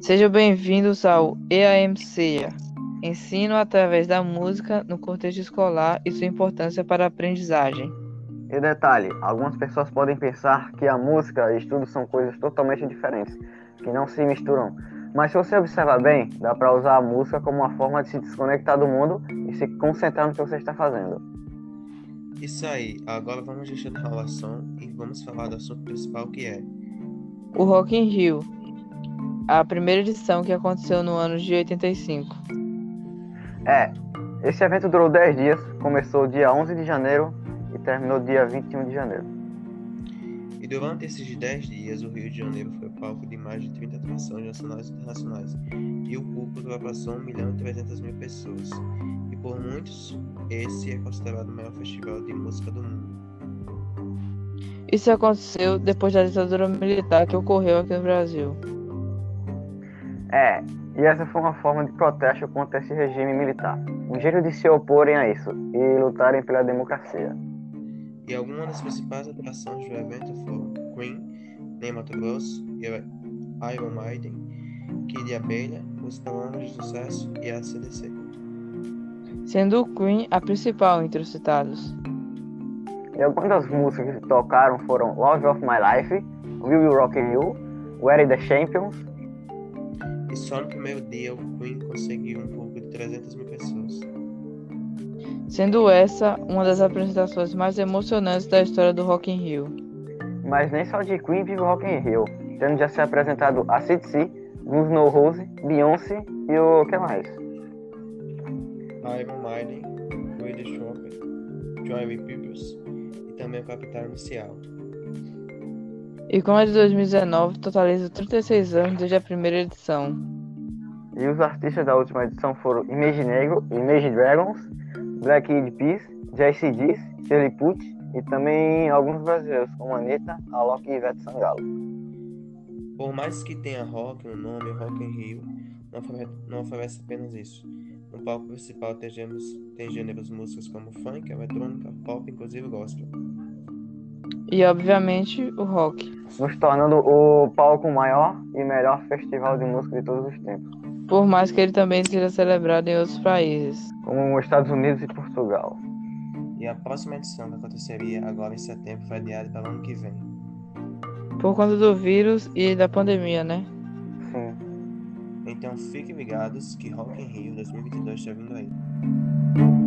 Sejam bem-vindos ao EAMCEA, Ensino através da música no contexto escolar e sua importância para a aprendizagem. E detalhe, algumas pessoas podem pensar que a música e estudo são coisas totalmente diferentes, que não se misturam. Mas se você observar bem, dá para usar a música como uma forma de se desconectar do mundo e se concentrar no que você está fazendo. Isso aí, agora vamos deixar de enrolação e vamos falar do assunto principal que é o Rock in Rio, a primeira edição que aconteceu no ano de 85. É, esse evento durou 10 dias, começou dia 11 de janeiro e terminou dia 21 de janeiro. E durante esses 10 dias, o Rio de Janeiro foi palco de mais de 30 atrações nacionais e internacionais, e o público ultrapassou 1 milhão e 300 mil pessoas. Por muitos, esse é considerado o maior festival de música do mundo. Isso aconteceu depois da ditadura militar que ocorreu aqui no Brasil. É, e essa foi uma forma de protesto contra esse regime militar. Um jeito de se oporem a isso e lutarem pela democracia. E algumas das principais atrações do evento foram Queen, Ney Mato Grosso, Iron Maiden, Kid Abelha, Os Canonas de Sucesso e a CDC. Sendo o Queen a principal entre os citados. E algumas das músicas que tocaram foram Love of My Life, Will You Rock You, Where Are the Champions, e só no primeiro dia o Queen conseguiu um público de 300 mil pessoas. Sendo essa uma das apresentações mais emocionantes da história do Rock in Rio. Mas nem só de Queen vive o Rock in Rio, tendo já se apresentado a CDC, Guns N' Roses, Beyoncé e o que mais? Iron Maiden, Joy Peoples e também o Capital Inicial. E com a de 2019, totaliza 36 anos desde a primeira edição. E os artistas da última edição foram Image Negro, Image Dragons, Black Eyed Peas, Jesse Diz, Shirley Puth e também alguns brasileiros, como Anitta, Alok e Ivete Sangalo. Por mais que tenha rock no nome, Rock in Rio não oferece apenas isso. No palco principal tem gêneros, tem gêneros músicas como funk, eletrônica, pop, inclusive gospel. E obviamente o rock. Nos tornando o palco maior e melhor festival de música de todos os tempos. Por mais que ele também seja celebrado em outros países, como os Estados Unidos e Portugal. E a próxima edição que aconteceria agora em setembro foi adiada para o ano que vem. Por conta do vírus e da pandemia, né? Então fiquem ligados que Rock in Rio 2022 está vindo aí.